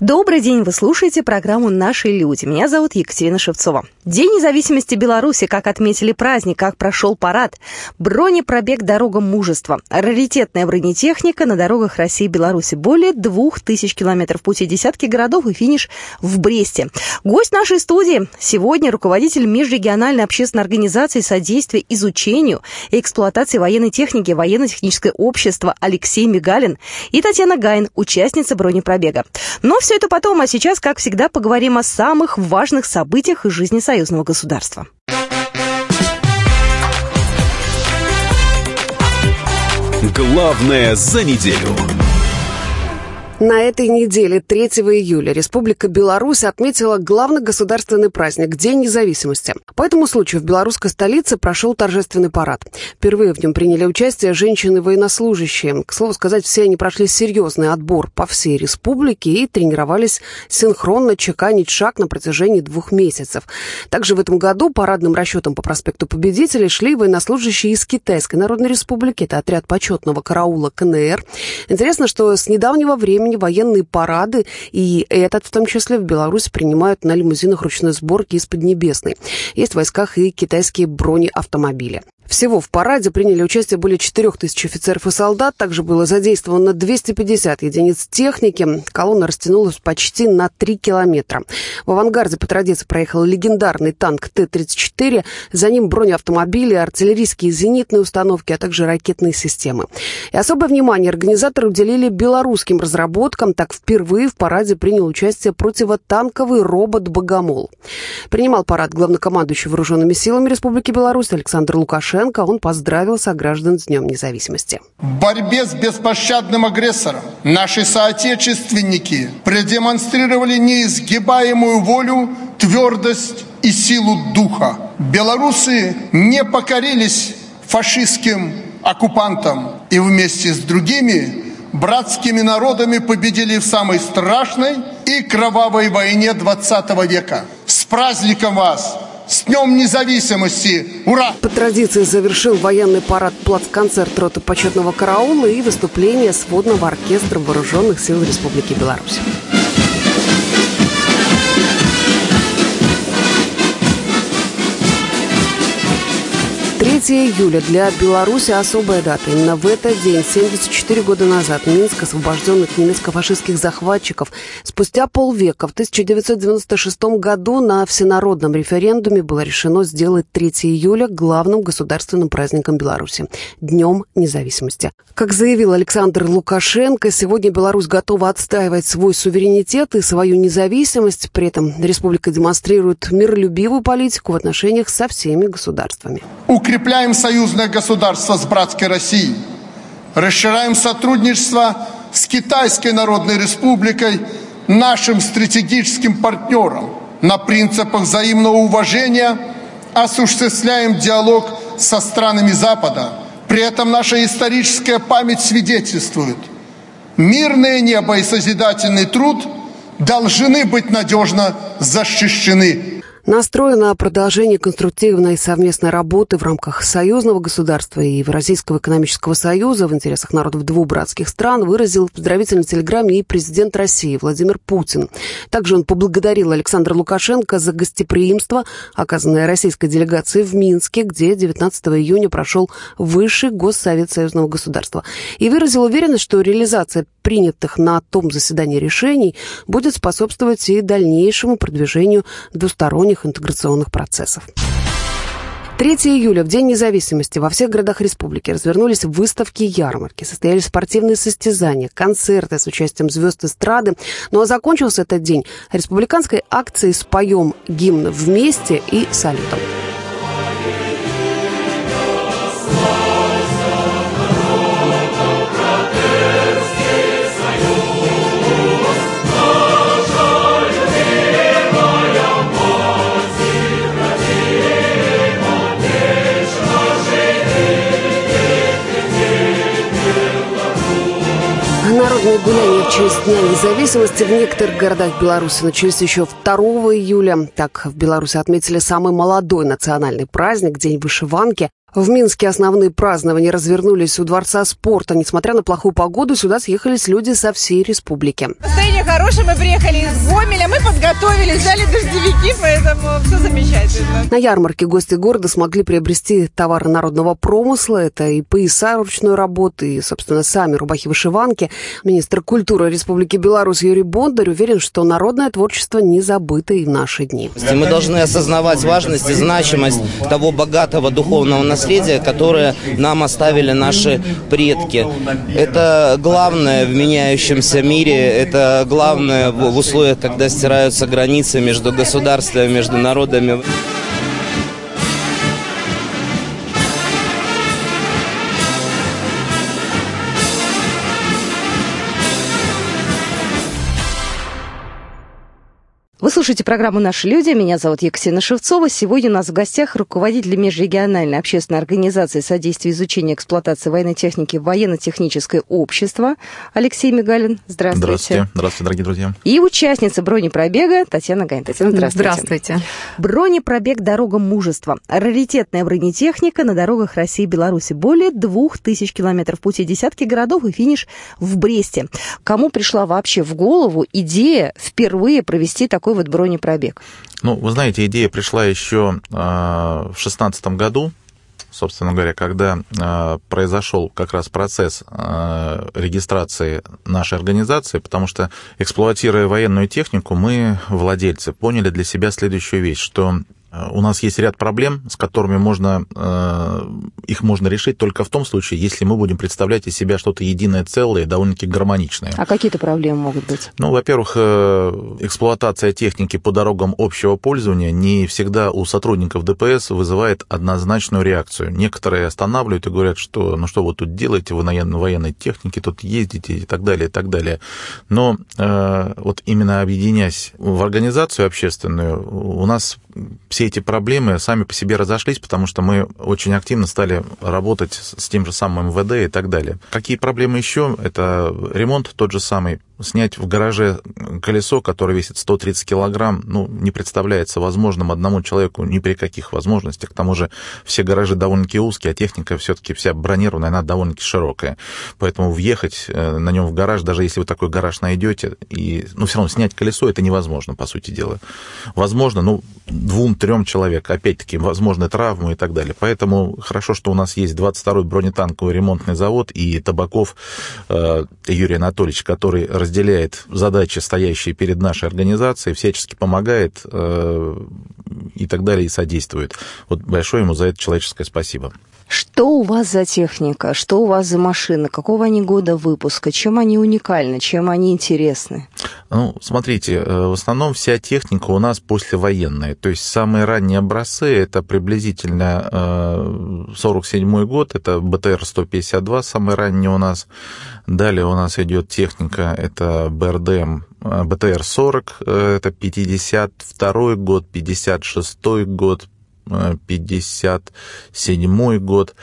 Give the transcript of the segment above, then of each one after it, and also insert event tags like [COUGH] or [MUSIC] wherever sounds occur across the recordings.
Добрый день, вы слушаете программу «Наши люди». Меня зовут Екатерина Шевцова. День независимости Беларуси, как отметили праздник, как прошел парад. Бронепробег «Дорога мужества». Раритетная бронетехника на дорогах России и Беларуси. Более двух тысяч километров пути, десятки городов и финиш в Бресте. Гость нашей студии сегодня руководитель межрегиональной общественной организации содействия изучению и эксплуатации военной техники военно-техническое общество Алексей Мигалин и Татьяна Гайн, участница бронепробега. Но все это потом, а сейчас, как всегда, поговорим о самых важных событиях из жизни союзного государства. Главное за неделю. На этой неделе, 3 июля, Республика Беларусь отметила главный государственный праздник – День независимости. По этому случаю в белорусской столице прошел торжественный парад. Впервые в нем приняли участие женщины-военнослужащие. К слову сказать, все они прошли серьезный отбор по всей республике и тренировались синхронно чеканить шаг на протяжении двух месяцев. Также в этом году парадным расчетом по проспекту Победителей шли военнослужащие из Китайской Народной Республики. Это отряд почетного караула КНР. Интересно, что с недавнего времени времени военные парады, и этот в том числе в Беларуси принимают на лимузинах ручной сборки из Поднебесной. Есть в войсках и китайские бронеавтомобили. Всего в параде приняли участие более 4 тысяч офицеров и солдат. Также было задействовано 250 единиц техники. Колонна растянулась почти на 3 километра. В авангарде по традиции проехал легендарный танк Т-34. За ним бронеавтомобили, артиллерийские зенитные установки, а также ракетные системы. И особое внимание организаторы уделили белорусским разработкам. Так впервые в параде принял участие противотанковый робот «Богомол». Принимал парад главнокомандующий вооруженными силами Республики Беларусь Александр Лукашенко Лукашенко он поздравил сограждан с Днем независимости. В борьбе с беспощадным агрессором наши соотечественники продемонстрировали неизгибаемую волю, твердость и силу духа. Белорусы не покорились фашистским оккупантам и вместе с другими братскими народами победили в самой страшной и кровавой войне 20 века. С праздником вас! С Днем Независимости! Ура! По традиции завершил военный парад плацконцерт роты почетного караула и выступление сводного оркестра Вооруженных сил Республики Беларусь. 3 июля для Беларуси особая дата. Именно в этот день, 74 года назад, Минск, освобожден от немецко-фашистских захватчиков. Спустя полвека, в 1996 году, на всенародном референдуме было решено сделать 3 июля главным государственным праздником Беларуси – Днем независимости. Как заявил Александр Лукашенко, сегодня Беларусь готова отстаивать свой суверенитет и свою независимость. При этом республика демонстрирует миролюбивую политику в отношениях со всеми государствами укрепляем союзное государство с братской Россией, расширяем сотрудничество с Китайской Народной Республикой, нашим стратегическим партнером. На принципах взаимного уважения осуществляем диалог со странами Запада. При этом наша историческая память свидетельствует, мирное небо и созидательный труд должны быть надежно защищены настроена на продолжение конструктивной совместной работы в рамках союзного государства и Евразийского экономического союза в интересах народов двух братских стран выразил в поздравительной телеграмме и президент России Владимир Путин. Также он поблагодарил Александра Лукашенко за гостеприимство, оказанное российской делегацией в Минске, где 19 июня прошел Высший Госсовет Союзного государства, и выразил уверенность, что реализация принятых на том заседании решений будет способствовать и дальнейшему продвижению двусторонних интеграционных процессов. 3 июля, в День независимости, во всех городах республики развернулись выставки и ярмарки, состоялись спортивные состязания, концерты с участием звезд эстрады. Ну а закончился этот день республиканской акцией «Споем гимн вместе» и салютом. Народные гуляния в честь Дня независимости в некоторых городах Беларуси начались еще 2 июля. Так, в Беларуси отметили самый молодой национальный праздник – День вышиванки. В Минске основные празднования развернулись у Дворца спорта. Несмотря на плохую погоду, сюда съехались люди со всей республики. Настроение хорошее, мы приехали из Гомеля, мы подготовились, взяли дождевики, поэтому все замечательно. На ярмарке гости города смогли приобрести товары народного промысла. Это и пояса ручной работы, и, собственно, сами рубахи-вышиванки. Министр культуры Республики Беларусь Юрий Бондарь уверен, что народное творчество не забыто и в наши дни. Мы должны осознавать важность и значимость того богатого духовного наследия, наследие, которое нам оставили наши предки. Это главное в меняющемся мире, это главное в условиях, когда стираются границы между государствами, между народами. Вы слушаете программу «Наши люди». Меня зовут Екатерина Шевцова. Сегодня у нас в гостях руководитель межрегиональной общественной организации содействия изучения и эксплуатации военной техники военно-техническое общество Алексей Мигалин. Здравствуйте. Здравствуйте. Здравствуйте, дорогие друзья. И участница бронепробега Татьяна Гайн. Татьяна, здравствуйте. Здравствуйте. Бронепробег «Дорога мужества». Раритетная бронетехника на дорогах России и Беларуси. Более двух тысяч километров пути, десятки городов и финиш в Бресте. Кому пришла вообще в голову идея впервые провести такой вот бронепробег? Ну, вы знаете, идея пришла еще э, в 2016 году, собственно говоря, когда э, произошел как раз процесс э, регистрации нашей организации, потому что, эксплуатируя военную технику, мы, владельцы, поняли для себя следующую вещь, что у нас есть ряд проблем, с которыми можно, э, их можно решить только в том случае, если мы будем представлять из себя что-то единое целое, довольно-таки гармоничное. А какие-то проблемы могут быть? Ну, во-первых, э, эксплуатация техники по дорогам общего пользования не всегда у сотрудников ДПС вызывает однозначную реакцию. Некоторые останавливают и говорят, что ну что вы тут делаете, вы на военной технике тут ездите и так далее, и так далее. Но э, вот именно объединяясь в организацию общественную, у нас все эти проблемы сами по себе разошлись, потому что мы очень активно стали работать с тем же самым МВД и так далее. Какие проблемы еще? Это ремонт тот же самый снять в гараже колесо, которое весит 130 килограмм, ну, не представляется возможным одному человеку ни при каких возможностях. К тому же все гаражи довольно-таки узкие, а техника все-таки вся бронированная, она довольно-таки широкая. Поэтому въехать э, на нем в гараж, даже если вы такой гараж найдете, и, ну, все равно снять колесо, это невозможно, по сути дела. Возможно, ну, двум-трем человек, опять-таки, возможны травмы и так далее. Поэтому хорошо, что у нас есть 22-й бронетанковый ремонтный завод и Табаков э, Юрий Анатольевич, который разделяет задачи, стоящие перед нашей организацией, всячески помогает э, и так далее, и содействует. Вот большое ему за это человеческое спасибо. Что у вас за техника? Что у вас за машины? Какого они года выпуска? Чем они уникальны? Чем они интересны? Ну, смотрите, э, в основном вся техника у нас послевоенная. То есть самые ранние образцы, это приблизительно 47 э, год, это БТР-152, самый ранний у нас. Далее у нас идет техника, это БРДМ БТР-40, э, это 52 год, 56 год, 57 год.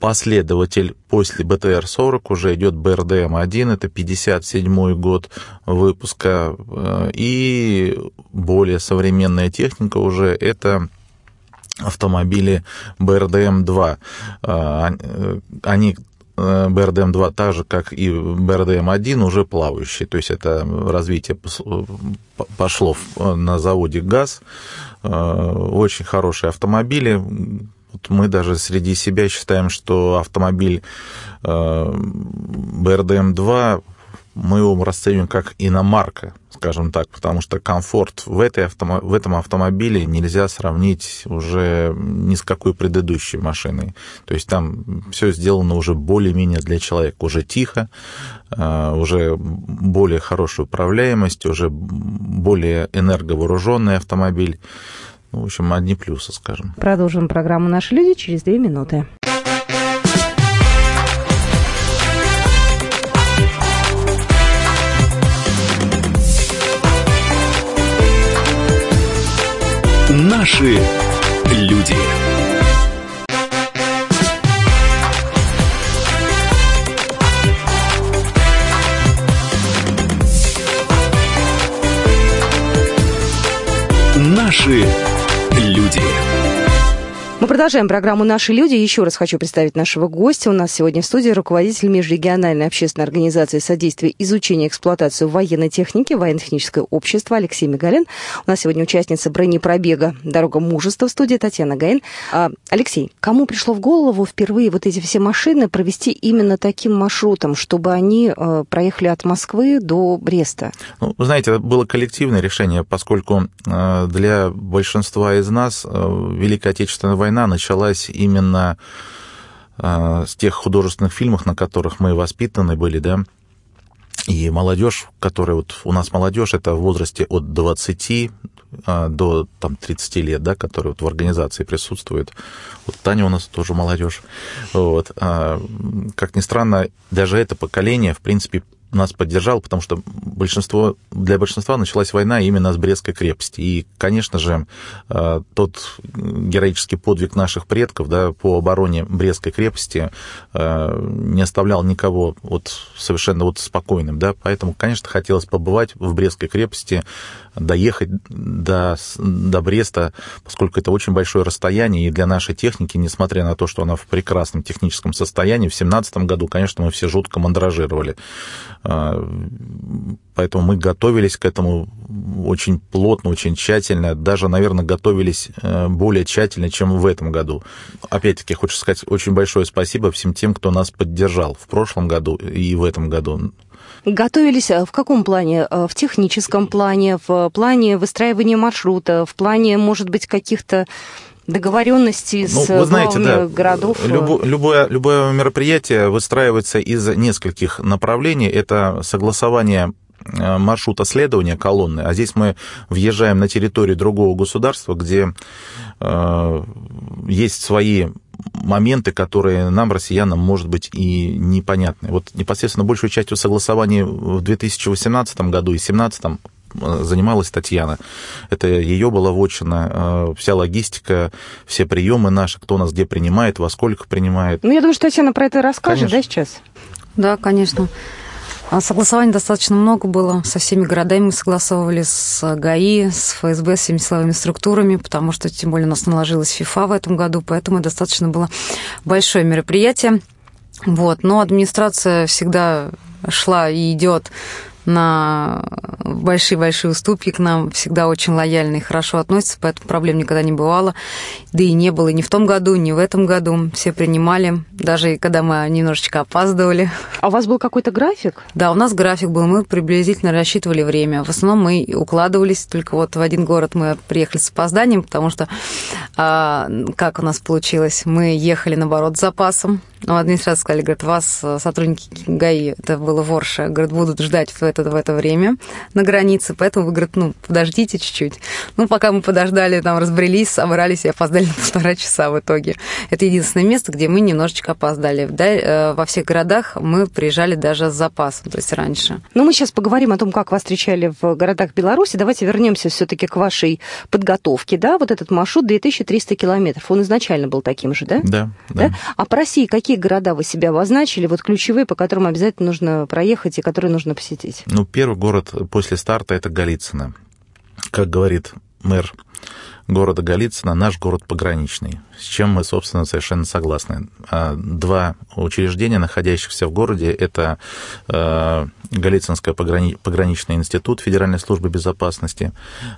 Последователь после БТР-40 уже идет БРДМ-1, это 57 год выпуска. И более современная техника уже это автомобили БРДМ-2. Они БРДМ-2 так же, как и БРДМ-1, уже плавающие. То есть это развитие пошло на заводе ГАЗ. Э, очень хорошие автомобили. Вот мы даже среди себя считаем, что автомобиль э, БРДМ-2 мы его расцениваем как иномарка, скажем так, потому что комфорт в, этой автомо... в этом автомобиле нельзя сравнить уже ни с какой предыдущей машиной. То есть там все сделано уже более-менее для человека, уже тихо, э, уже более хорошая управляемость, уже более энерговооруженный автомобиль. Ну, в общем, одни плюсы, скажем. Продолжим программу «Наши люди» через две минуты. Наши люди. Наши. Мы продолжаем программу «Наши люди». Еще раз хочу представить нашего гостя. У нас сегодня в студии руководитель межрегиональной общественной организации содействия изучения и эксплуатации военной техники военно-техническое общество Алексей Мигалин. У нас сегодня участница бронепробега «Дорога мужества» в студии Татьяна Гаин. А, Алексей, кому пришло в голову впервые вот эти все машины провести именно таким маршрутом, чтобы они э, проехали от Москвы до Бреста? Ну, вы знаете, это было коллективное решение, поскольку э, для большинства из нас э, Великая Отечественная война началась именно э, с тех художественных фильмов, на которых мы воспитаны были, да, и молодежь, которая вот у нас молодежь, это в возрасте от 20 а, до там, 30 лет, да, которые вот в организации присутствуют. Вот Таня у нас тоже молодежь. Вот. А, как ни странно, даже это поколение, в принципе, нас поддержал, потому что большинство, для большинства началась война именно с Брестской крепости. И, конечно же, э, тот героический подвиг наших предков да, по обороне Брестской крепости э, не оставлял никого вот совершенно вот спокойным. Да? Поэтому, конечно, хотелось побывать в Брестской крепости, доехать до, до Бреста, поскольку это очень большое расстояние, и для нашей техники, несмотря на то, что она в прекрасном техническом состоянии, в 2017 году, конечно, мы все жутко мандражировали. А, поэтому мы готовились к этому очень плотно, очень тщательно, даже, наверное, готовились э, более тщательно, чем в этом году. Опять-таки, хочу сказать очень большое спасибо всем тем, кто нас поддержал в прошлом году и в этом году. Готовились э, в каком плане? Э, в техническом плане, в плане выстраивания маршрута, в плане, может быть, каких-то договоренности ну, с вы знаете, да, городов? Любо, любое, любое мероприятие выстраивается из нескольких направлений. Это согласование э, маршрута следования колонны, а здесь мы въезжаем на территорию другого государства, где э, есть свои моменты, которые нам, россиянам, может быть, и непонятны. Вот непосредственно большую частью согласований в 2018 году и 2017 э, занималась Татьяна. Это ее была вотчина, э, вся логистика, все приемы наши, кто нас где принимает, во сколько принимает. Ну, я думаю, что Татьяна про это расскажет, конечно. да, сейчас? Да, конечно. А согласований достаточно много было. Со всеми городами мы согласовывали с ГАИ, с ФСБ, с всеми силовыми структурами, потому что, тем более, у нас наложилась ФИФА в этом году, поэтому достаточно было большое мероприятие. Вот. Но администрация всегда шла и идет на большие-большие уступки к нам, всегда очень лояльно и хорошо относятся, поэтому проблем никогда не бывало. Да и не было ни в том году, ни в этом году. Все принимали, даже когда мы немножечко опаздывали. А у вас был какой-то график? Да, у нас график был, мы приблизительно рассчитывали время. В основном мы укладывались, только вот в один город мы приехали с опозданием, потому что, а, как у нас получилось, мы ехали, наоборот, с запасом, ну, администрация сказали, говорят, вас э, сотрудники ГАИ, это было в Орше, говорят, будут ждать в это, в это время на границе, поэтому вы, говорят, ну, подождите чуть-чуть. Ну, пока мы подождали, там, разбрелись, собрались и опоздали [LAUGHS] на полтора часа в итоге. Это единственное место, где мы немножечко опоздали. Да, э, во всех городах мы приезжали даже с запасом, то есть раньше. Ну, мы сейчас поговорим о том, как вас встречали в городах Беларуси. Давайте вернемся все-таки к вашей подготовке, да, вот этот маршрут 2300 километров, он изначально был таким же, да? Да, да. да? А по России какие какие города вы себя обозначили, вот ключевые, по которым обязательно нужно проехать и которые нужно посетить? Ну, первый город после старта – это Голицыно. Как говорит мэр города Голицыно, наш город пограничный, с чем мы, собственно, совершенно согласны. А, два учреждения, находящихся в городе, это э, Голицынский пограничный институт Федеральной службы безопасности,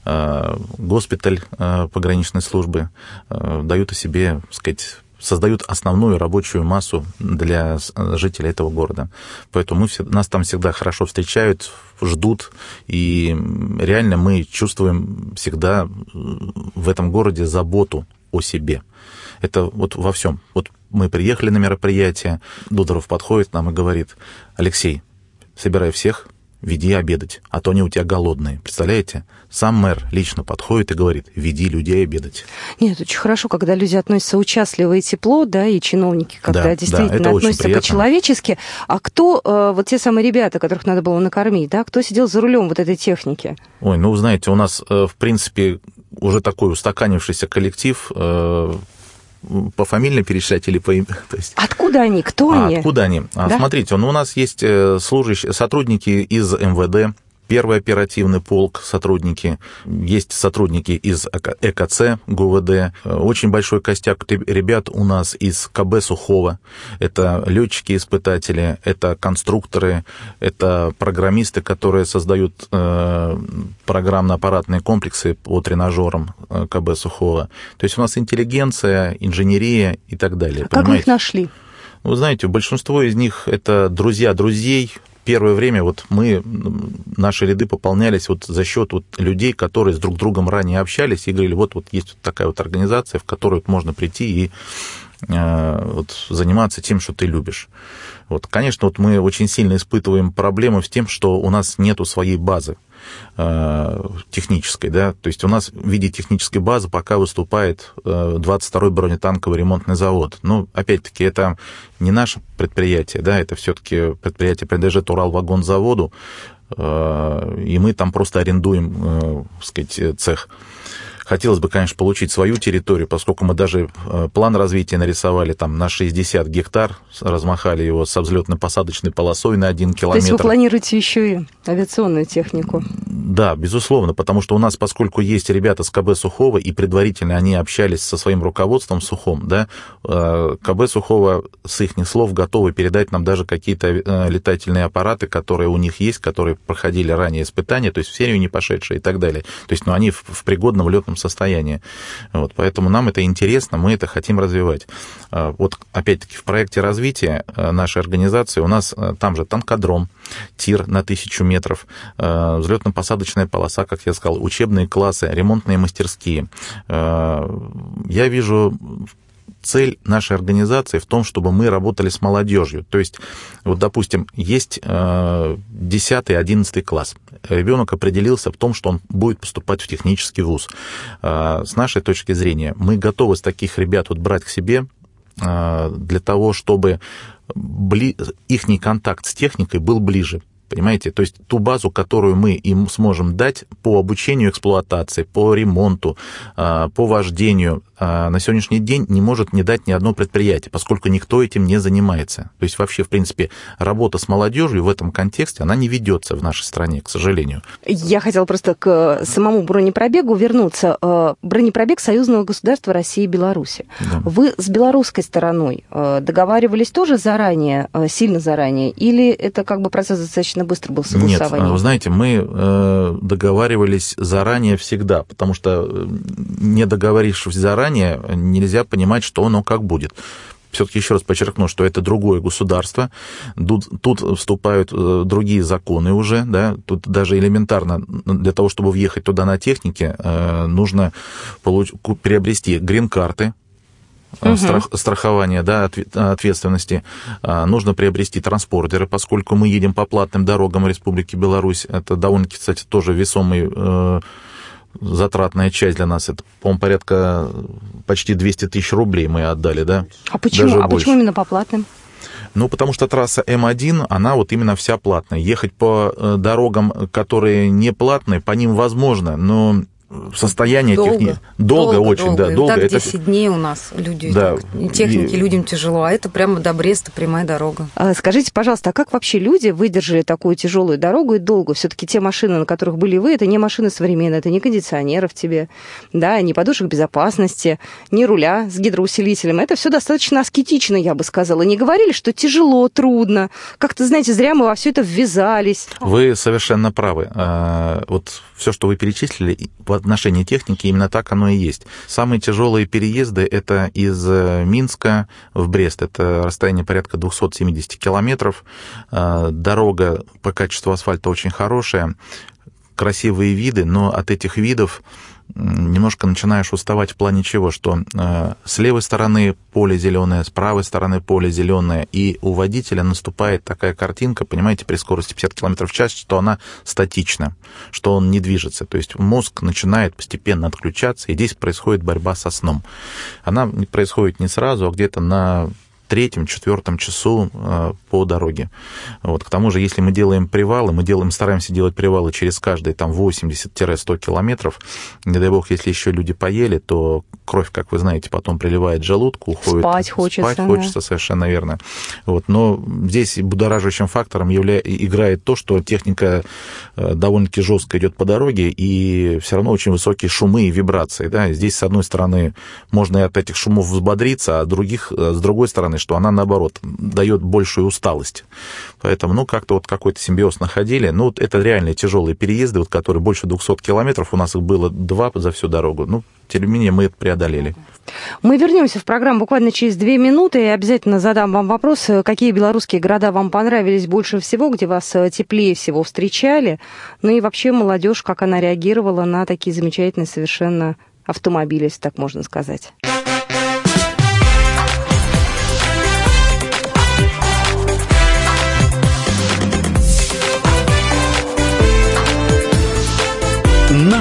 э, госпиталь пограничной службы дают о себе, так сказать, создают основную рабочую массу для жителей этого города. Поэтому мы, нас там всегда хорошо встречают, ждут, и реально мы чувствуем всегда в этом городе заботу о себе. Это вот во всем. Вот мы приехали на мероприятие, Дудоров подходит нам и говорит, Алексей, собирай всех, веди обедать, а то они у тебя голодные. Представляете? Сам мэр лично подходит и говорит, веди людей обедать. Нет, очень хорошо, когда люди относятся участливо и тепло, да, и чиновники, когда да, действительно да, относятся по-человечески. А кто, э, вот те самые ребята, которых надо было накормить, да, кто сидел за рулем вот этой техники? Ой, ну, знаете, у нас, э, в принципе, уже такой устаканившийся коллектив, э, по фамилии перечислять или по имени? [LAUGHS] То есть... Откуда они? Кто а, они? Откуда они? А, да? Смотрите, ну, у нас есть служащие, сотрудники из МВД, первый оперативный полк, сотрудники, есть сотрудники из ЭКЦ, ГУВД, очень большой костяк ребят у нас из КБ Сухого, это летчики-испытатели, это конструкторы, это программисты, которые создают э, программно-аппаратные комплексы по тренажерам э, КБ Сухого. То есть у нас интеллигенция, инженерия и так далее. А как вы их нашли? Вы знаете, большинство из них это друзья друзей, первое время вот мы, наши ряды пополнялись вот за счет вот людей, которые с друг другом ранее общались и говорили, вот, вот есть вот такая вот организация, в которую можно прийти и э, вот, заниматься тем, что ты любишь. Вот, конечно, вот мы очень сильно испытываем проблемы с тем, что у нас нету своей базы. Э, технической, да, то есть у нас в виде технической базы пока выступает 22-й э, бронетанковый ремонтный завод. Ну, опять-таки, это не наше предприятие, да, это все-таки предприятие принадлежит Уралвагонзаводу, э, и мы там просто арендуем, так сказать, цех. Хотелось бы, конечно, получить свою территорию, поскольку мы даже э, план развития нарисовали там на 60 гектар, размахали его со взлетно-посадочной полосой на 1 километр. То есть вы планируете еще и авиационную технику? Да, безусловно, потому что у нас, поскольку есть ребята с КБ Сухого, и предварительно они общались со своим руководством Сухом, да, э, КБ Сухого с их слов готовы передать нам даже какие-то э, летательные аппараты, которые у них есть, которые проходили ранее испытания, то есть в серию не пошедшие и так далее. То есть, ну, они в пригодном летном состоянии. Вот, поэтому нам это интересно, мы это хотим развивать. А, вот опять-таки в проекте развития а, нашей организации у нас а, там же танкодром, тир на тысячу метров, взлетно-посадочная полоса, как я сказал, учебные классы, ремонтные мастерские. Я вижу цель нашей организации в том, чтобы мы работали с молодежью. То есть, вот, допустим, есть 10-11 класс ребенок определился в том, что он будет поступать в технический вуз. А, с нашей точки зрения, мы готовы с таких ребят вот брать к себе а, для того, чтобы бли... их контакт с техникой был ближе. Понимаете? То есть ту базу, которую мы им сможем дать по обучению эксплуатации, по ремонту, по вождению, на сегодняшний день не может не дать ни одно предприятие, поскольку никто этим не занимается. То есть вообще, в принципе, работа с молодежью в этом контексте, она не ведется в нашей стране, к сожалению. Я хотела просто к самому бронепробегу вернуться. Э, бронепробег союзного государства России и Беларуси. Да. Вы с белорусской стороной э, договаривались тоже заранее, э, сильно заранее, или это как бы процесс достаточно быстро был согласование? Нет, вы знаете, мы договаривались заранее всегда, потому что не договорившись заранее, заранее нельзя понимать, что оно как будет все-таки еще раз подчеркну, что это другое государство, тут, тут вступают э, другие законы уже, да, тут даже элементарно для того, чтобы въехать туда на технике, э, нужно получ... приобрести грин-карты, угу. страх, страхования, да, ответственности, нужно приобрести транспортеры, поскольку мы едем по платным дорогам Республики Беларусь. Это довольно-таки, кстати, тоже весомый затратная часть для нас. Это, по-моему, порядка почти 200 тысяч рублей мы отдали, да? А почему? Даже а больше. почему именно по платным? Ну, потому что трасса М1, она вот именно вся платная. Ехать по э, дорогам, которые не платные, по ним возможно, но состояние долго. техники. Долго, долго очень, долго. да, долго. Так 10 это... дней у нас люди, да. техники и... людям тяжело, а это прямо до Бреста прямая дорога. А, скажите, пожалуйста, а как вообще люди выдержали такую тяжелую дорогу и долго? Все-таки те машины, на которых были вы, это не машины современные, это не кондиционеров тебе, да, не подушек безопасности, не руля с гидроусилителем. Это все достаточно аскетично, я бы сказала. Не говорили, что тяжело, трудно. Как-то, знаете, зря мы во все это ввязались. Вы совершенно правы. А, вот все, что вы перечислили, отношении техники именно так оно и есть. Самые тяжелые переезды это из э, Минска в Брест. Это расстояние порядка 270 километров. Э, дорога по качеству асфальта очень хорошая. Красивые виды, но от этих видов немножко начинаешь уставать в плане чего, что э, с левой стороны поле зеленое, с правой стороны поле зеленое, и у водителя наступает такая картинка, понимаете, при скорости 50 км в час, что она статична, что он не движется. То есть мозг начинает постепенно отключаться, и здесь происходит борьба со сном. Она происходит не сразу, а где-то на третьем-четвертом часу э, по дороге. Вот. К тому же, если мы делаем привалы, мы делаем, стараемся делать привалы через каждые там 80-100 километров. Не дай бог, если еще люди поели, то кровь, как вы знаете, потом приливает желудку, уходит. Спать хочется. Спать хочется, да. совершенно верно. Вот. Но здесь будоражащим фактором явля... играет то, что техника э, довольно-таки жестко идет по дороге, и все равно очень высокие шумы и вибрации. Да? Здесь, с одной стороны, можно и от этих шумов взбодриться, а других, э, с другой стороны, что она, наоборот, дает большую усталость. Поэтому, ну, как-то вот какой-то симбиоз находили. Ну, вот это реально тяжелые переезды, вот, которые больше 200 километров, у нас их было два за всю дорогу. Ну, тем не менее, мы это преодолели. Мы вернемся в программу буквально через две минуты и обязательно задам вам вопрос, какие белорусские города вам понравились больше всего, где вас э, теплее всего встречали, ну и вообще молодежь, как она реагировала на такие замечательные совершенно автомобили, если так можно сказать.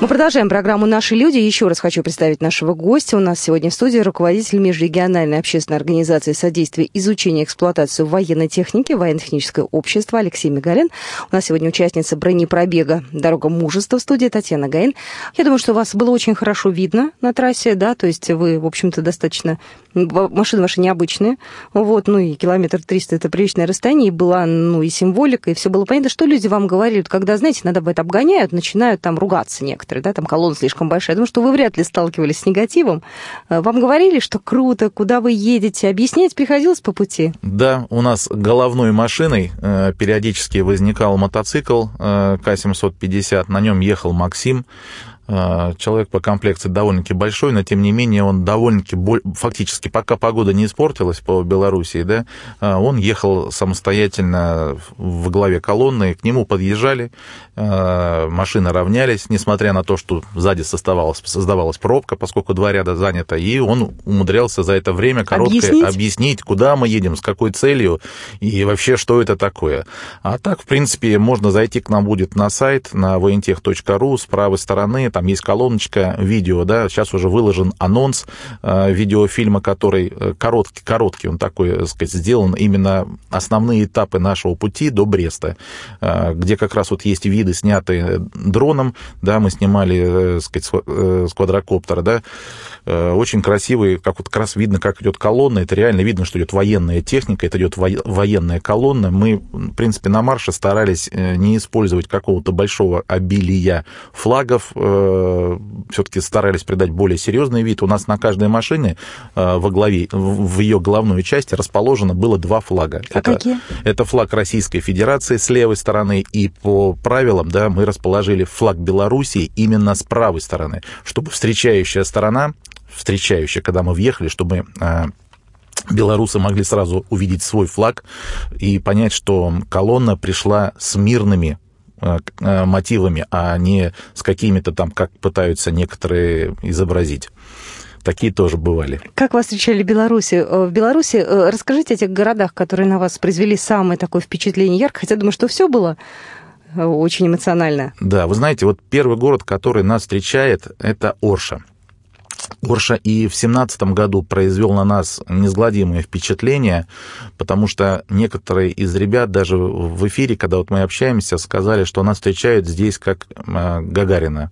Мы продолжаем программу «Наши люди». Еще раз хочу представить нашего гостя. У нас сегодня в студии руководитель межрегиональной общественной организации содействия изучения и эксплуатации военной техники военно-техническое общество Алексей Мигалин. У нас сегодня участница бронепробега «Дорога мужества» в студии Татьяна Гаин. Я думаю, что вас было очень хорошо видно на трассе, да, то есть вы, в общем-то, достаточно машины ваши необычные, вот, ну и километр 300 это приличное расстояние, и была, ну, и символика, и все было понятно, что люди вам говорили, когда, знаете, иногда бывает обгоняют, начинают там ругаться некоторые, да, там колонна слишком большая, я думаю, что вы вряд ли сталкивались с негативом. Э, вам говорили, что круто, куда вы едете, объяснять приходилось по пути? Да, у нас головной машиной э, периодически возникал мотоцикл э, К-750, на нем ехал Максим, человек по комплекции довольно-таки большой, но тем не менее он довольно-таки, фактически, пока погода не испортилась по Белоруссии, да, а, он ехал самостоятельно в главе колонны, к нему подъезжали, а, машины равнялись, несмотря на то, что сзади создавалась, создавалась пробка, поскольку два ряда занято, и он умудрялся за это время короткое объяснить? объяснить, куда мы едем, с какой целью и вообще, что это такое. А так, в принципе, можно зайти к нам будет на сайт, на vointech.ru, с правой стороны, там есть колоночка видео, да, сейчас уже выложен анонс э, видеофильма, который э, короткий, короткий, он такой, так сказать, сделан именно основные этапы нашего пути до Бреста, э, где как раз вот есть виды, снятые дроном, да, мы снимали, так сказать, с квадрокоптера, да, очень красивый, как вот как раз видно, как идет колонна, это реально видно, что идет военная техника, это идет военная колонна. Мы, в принципе, на марше старались не использовать какого-то большого обилия флагов, Э, все-таки старались придать более серьезный вид. У нас на каждой машине э, во главе, в ее главной части расположено было два флага. А это, какие? Это флаг Российской Федерации с левой стороны, и по правилам да, мы расположили флаг Белоруссии именно с правой стороны, чтобы встречающая сторона, встречающая, когда мы въехали, чтобы э, белорусы могли сразу увидеть свой флаг и понять, что колонна пришла с мирными Э, э, мотивами, а не с какими-то там, как пытаются некоторые изобразить. Такие тоже бывали. Как вас встречали в Беларуси? Э, в Беларуси расскажите о тех городах, которые на вас произвели самое такое впечатление ярко, хотя думаю, что все было очень эмоционально. Да, вы знаете, вот первый город, который нас встречает, это Орша. Орша и в семнадцатом году произвел на нас несгладимое впечатление, потому что некоторые из ребят даже в эфире, когда вот мы общаемся, сказали, что нас встречают здесь как Гагарина.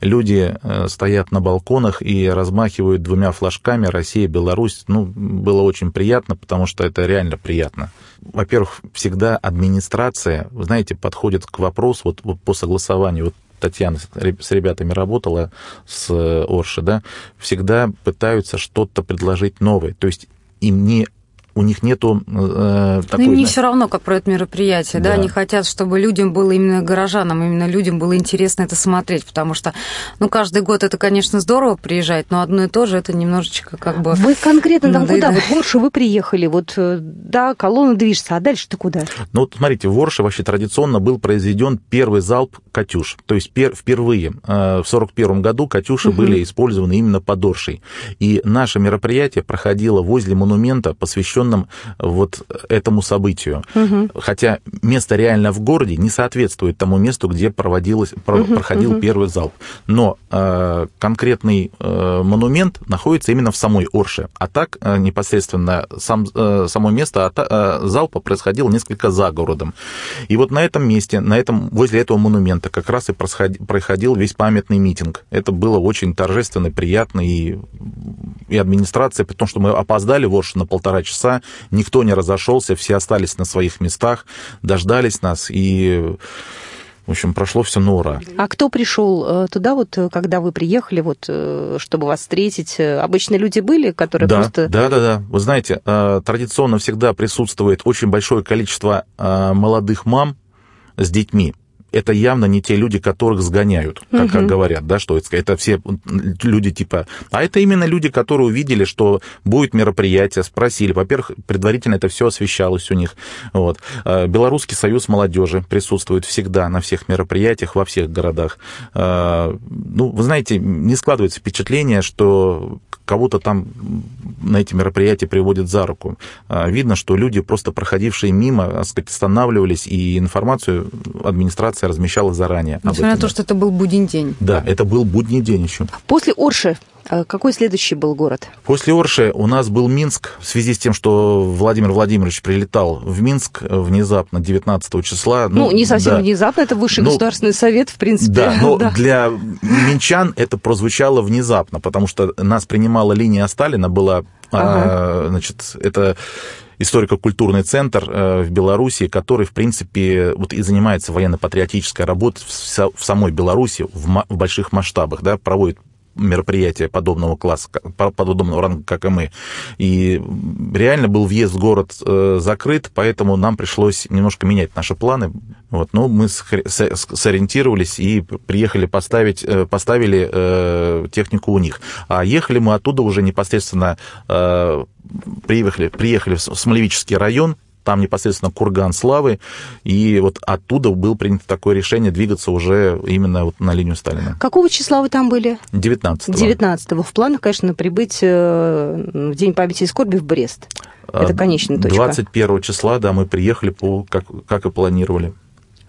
Люди э, стоят на балконах и размахивают двумя флажками «Россия, Беларусь». Ну, было очень приятно, потому что это реально приятно. Во-первых, всегда администрация, знаете, подходит к вопросу вот по согласованию. Вот Татьяна с ребятами работала с э, Орши, да, всегда пытаются что-то предложить новое. То есть им не у них нету э, такой... Но им не все равно, как про это мероприятие, да. да, они хотят, чтобы людям было именно горожанам, именно людям было интересно это смотреть, потому что, ну, каждый год это, конечно, здорово приезжать, но одно и то же это немножечко как бы... Вы конкретно там куда? Вот в Орше вы приехали, вот, э, да, колонна движется, а дальше ты куда? Ну, вот смотрите, в Орше вообще традиционно был произведен первый залп «Катюш», то есть пер, впервые э, в 41 году «Катюши» угу. были использованы именно под Оршей, и наше мероприятие проходило возле монумента, посвященного посвященном вот этому событию. Угу. Хотя место реально в городе не соответствует тому месту, где проводилось, угу, проходил угу. первый залп. Но э, конкретный э, монумент находится именно в самой Орше. А так э, непосредственно сам, э, само место от, э, залпа происходило несколько за городом. И вот на этом месте, на этом, возле этого монумента как раз и проходил весь памятный митинг. Это было очень торжественно, приятно, и, и администрация, при том, что мы опоздали в Орше на полтора часа, часа, никто не разошелся, все остались на своих местах, дождались нас, и в общем, прошло все на ура. А кто пришел э, туда, вот, э, когда вы приехали, вот, э, чтобы вас встретить? Обычно люди были, которые да, просто... Да, да, да. Вы знаете, традиционно всегда присутствует очень большое количество молодых мам с детьми это явно не те люди, которых сгоняют, как, угу. как говорят, да, что это, это все люди типа... А это именно люди, которые увидели, что будет мероприятие, спросили. Во-первых, предварительно это все освещалось у них. Вот. А, Белорусский союз молодежи присутствует всегда на всех мероприятиях во всех городах. А, ну, вы знаете, не складывается впечатление, что кого-то там на эти мероприятия приводят за руку. А, видно, что люди, просто проходившие мимо, останавливались, и информацию администрация размещала заранее. Несмотря на то, что это был будний день. Да, это был будний день еще. После Орши а какой следующий был город? После Орши у нас был Минск, в связи с тем, что Владимир Владимирович прилетал в Минск внезапно 19 числа. Ну, ну не совсем да. внезапно, это Высший ну, Государственный Совет, в принципе. Да, но [LAUGHS] да. для минчан это прозвучало внезапно, потому что нас принимала линия Сталина, была, ага. а, значит, это историко-культурный центр э, в Беларуси, который, в принципе, вот и занимается военно-патриотической работой в самой Беларуси в больших масштабах, да, проводит мероприятия подобного класса, подобного ранга, как и мы. И реально был въезд в город э, закрыт, поэтому нам пришлось немножко менять наши планы. Вот, но мы сориентировались и приехали поставить, э, поставили технику у них. А ехали мы оттуда уже непосредственно, приехали, приехали в Смолевический район, там непосредственно курган славы, и вот оттуда было принято такое решение двигаться уже именно вот на линию Сталина. Какого числа вы там были? 19 19 -го. В планах, конечно, прибыть э, в День памяти и скорби в Брест. Это конечная точка. 21 числа, да, мы приехали, по, как, как и планировали.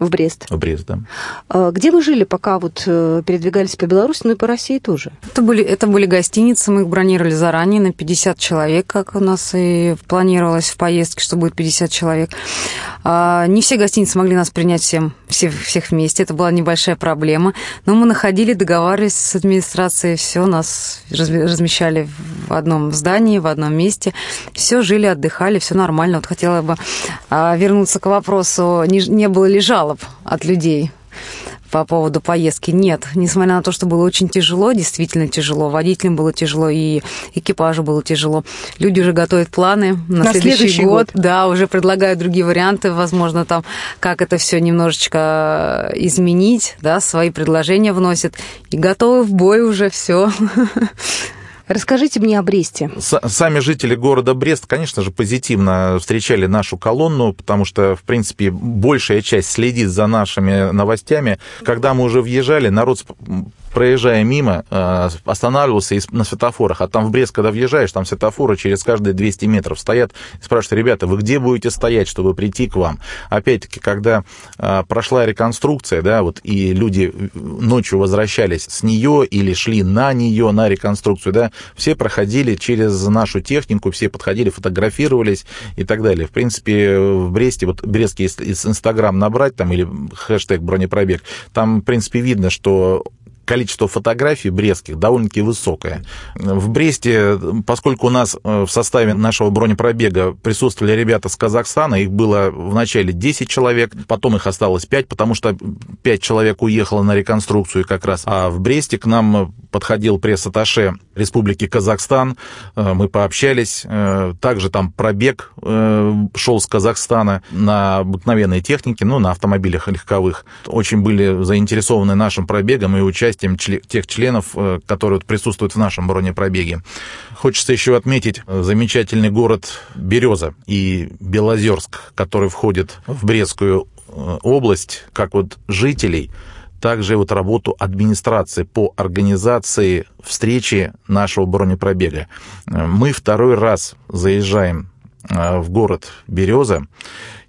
В Брест. В Брест, да. А где вы жили, пока вот э, передвигались по Беларуси, ну и по России тоже? Это были, это были гостиницы, мы их бронировали заранее на 50 человек, как у нас и планировалось в поездке, что будет 50 человек. А, не все гостиницы могли нас принять всем, все, всех вместе, это была небольшая проблема, но мы находили, договаривались с администрацией, все нас размещали в одном здании, в одном месте, все жили, отдыхали, все нормально. Вот хотела бы а, вернуться к вопросу, не, не было ли жалоб жалоб от людей по поводу поездки. Нет, несмотря на то, что было очень тяжело, действительно тяжело, водителям было тяжело и экипажу было тяжело. Люди уже готовят планы на, на следующий, следующий год. год. Да, уже предлагают другие варианты, возможно, там, как это все немножечко изменить, да, свои предложения вносят. И готовы в бой уже все. [LAUGHS] Расскажите мне о Бресте. Сами жители города Брест, конечно же, позитивно встречали нашу колонну, потому что, в принципе, большая часть следит за нашими новостями. Когда мы уже въезжали, народ проезжая мимо, э, останавливался на светофорах. А там в Брест, когда въезжаешь, там светофоры через каждые 200 метров стоят и спрашивают, ребята, вы где будете стоять, чтобы прийти к вам? Опять-таки, когда э, прошла реконструкция, да, вот и люди ночью возвращались с нее или шли на нее, на реконструкцию, да, все проходили через нашу технику, все подходили, фотографировались и так далее. В принципе, в Бресте, вот Брестский, если Инстаграм набрать там или хэштег бронепробег, там, в принципе, видно, что количество фотографий брестских довольно-таки высокое. В Бресте, поскольку у нас в составе нашего бронепробега присутствовали ребята с Казахстана, их было вначале 10 человек, потом их осталось 5, потому что 5 человек уехало на реконструкцию как раз. А в Бресте к нам подходил пресс-атташе Республики Казахстан, мы пообщались. Также там пробег шел с Казахстана на обыкновенной технике, ну, на автомобилях легковых. Очень были заинтересованы нашим пробегом и участием тех членов, которые присутствуют в нашем бронепробеге. Хочется еще отметить замечательный город Береза и Белозерск, который входит в Брестскую область, как вот жителей, также вот работу администрации по организации встречи нашего бронепробега. Мы второй раз заезжаем в город Береза,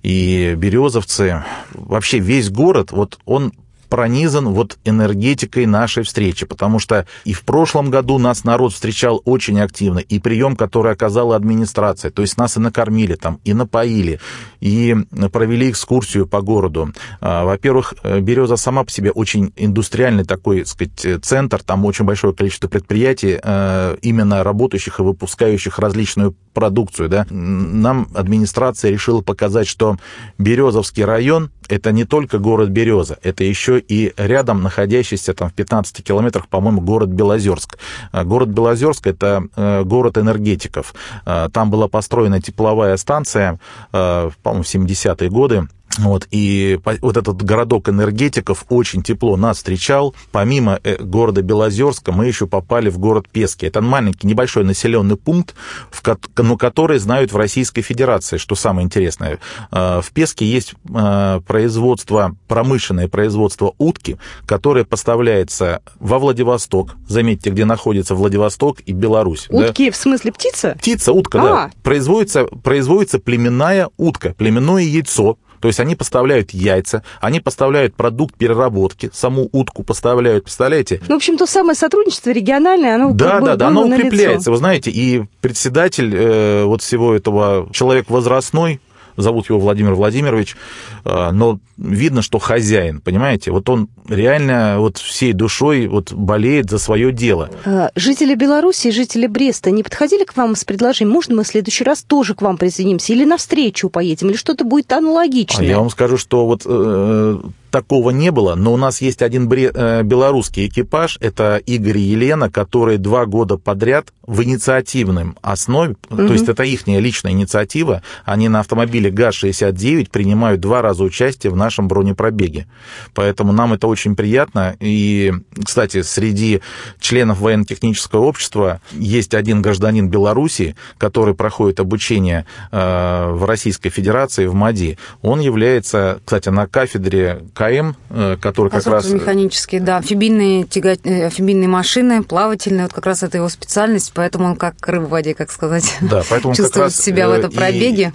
и березовцы, вообще весь город, вот он пронизан вот энергетикой нашей встречи, потому что и в прошлом году нас народ встречал очень активно, и прием, который оказала администрация, то есть нас и накормили там, и напоили, и провели экскурсию по городу. А, во-первых, Береза сама по себе очень индустриальный такой, так сказать, центр, там очень большое количество предприятий, а, именно работающих и выпускающих различную продукцию, да. Нам администрация решила показать, что Березовский район это не только город Береза, это еще и рядом находящийся там в 15 километрах, по-моему, город Белозерск. А, город Белозерск – это э, город энергетиков. А, там была построена тепловая станция, э, по-моему, в 70-е годы, вот, и вот этот городок энергетиков очень тепло нас встречал. Помимо э, города Белозерска мы еще попали в город Пески. Это маленький, небольшой населенный пункт, в ну, который знают в Российской Федерации, что самое интересное. А, в Песке есть а, производство, промышленное производство утки, которое поставляется во Владивосток. Заметьте, где находится Владивосток и Беларусь. Утки да? в смысле птица? Птица, утка, а. да. Производится, производится племенная утка, племенное яйцо, то есть они поставляют яйца, они поставляют продукт переработки, саму утку поставляют, представляете? Ну, в общем, то самое сотрудничество региональное, оно Да, да, да, оно укрепляется. Вы знаете, и председатель э, вот всего этого, человек возрастной, зовут его Владимир Владимирович, э, но видно, что хозяин, понимаете? Вот он реально вот всей душой вот болеет за свое дело. Э, жители Беларуси и жители Бреста не подходили к вам с предложением, можно мы в следующий раз тоже к вам присоединимся, или навстречу поедем, или что-то будет аналогичное? А я вам скажу, что вот э, такого не было, но у нас есть один э, белорусский экипаж, это Игорь и Елена, которые два года подряд в инициативном основе, угу. то есть это их личная инициатива, они на автомобиле ГАЗ-69 принимают два раза участие в нашем бронепробеге. Поэтому нам это очень приятно. И, кстати, среди членов военно-технического общества есть один гражданин Беларуси, который проходит обучение э, в Российской Федерации, в МАДИ. Он является, кстати, на кафедре КМ, э, который как раз... механические, да, амфибийные, тяга... Э, амфибийные машины, плавательные, вот как раз это его специальность, поэтому он как рыба в воде, как сказать, да, поэтому чувствует как раз себя в этом пробеге.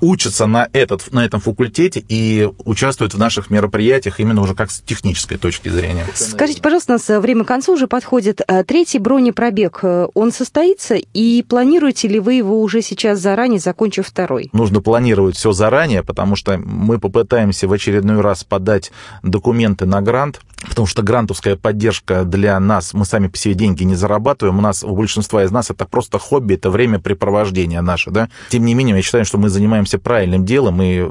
Учатся на, этот, на этом факультете и участвуют в наших мероприятиях именно уже как с технической точки зрения. Скажите, пожалуйста, у нас время к концу уже подходит. Третий бронепробег, он состоится, и планируете ли вы его уже сейчас заранее, закончив второй? Нужно планировать все заранее, потому что мы попытаемся в очередной раз подать подать документы на грант, потому что грантовская поддержка для нас, мы сами по себе деньги не зарабатываем, у нас, у большинства из нас это просто хобби, это времяпрепровождение наше, да. Тем не менее, я считаю, что мы занимаемся правильным делом, и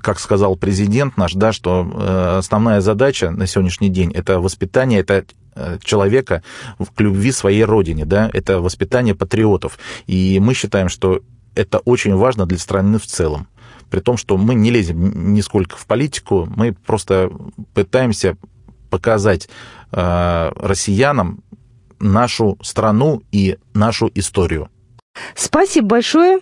как сказал президент наш, да, что э, основная задача на сегодняшний день это воспитание, это э, человека к любви своей родине, да, это воспитание патриотов. И мы считаем, что это очень важно для страны в целом при том, что мы не лезем нисколько в политику, мы просто пытаемся показать э, россиянам нашу страну и нашу историю. Спасибо большое.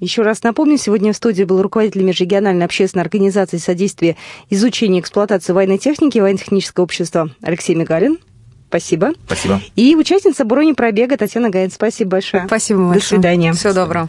Еще раз напомню, сегодня в студии был руководитель межрегиональной общественной организации содействия изучению и эксплуатации военной техники военно-технического общества Алексей Мигалин. Спасибо. Спасибо. И участница бронепробега Татьяна Гаин. Спасибо большое. Спасибо большое. До свидания. Всего доброго.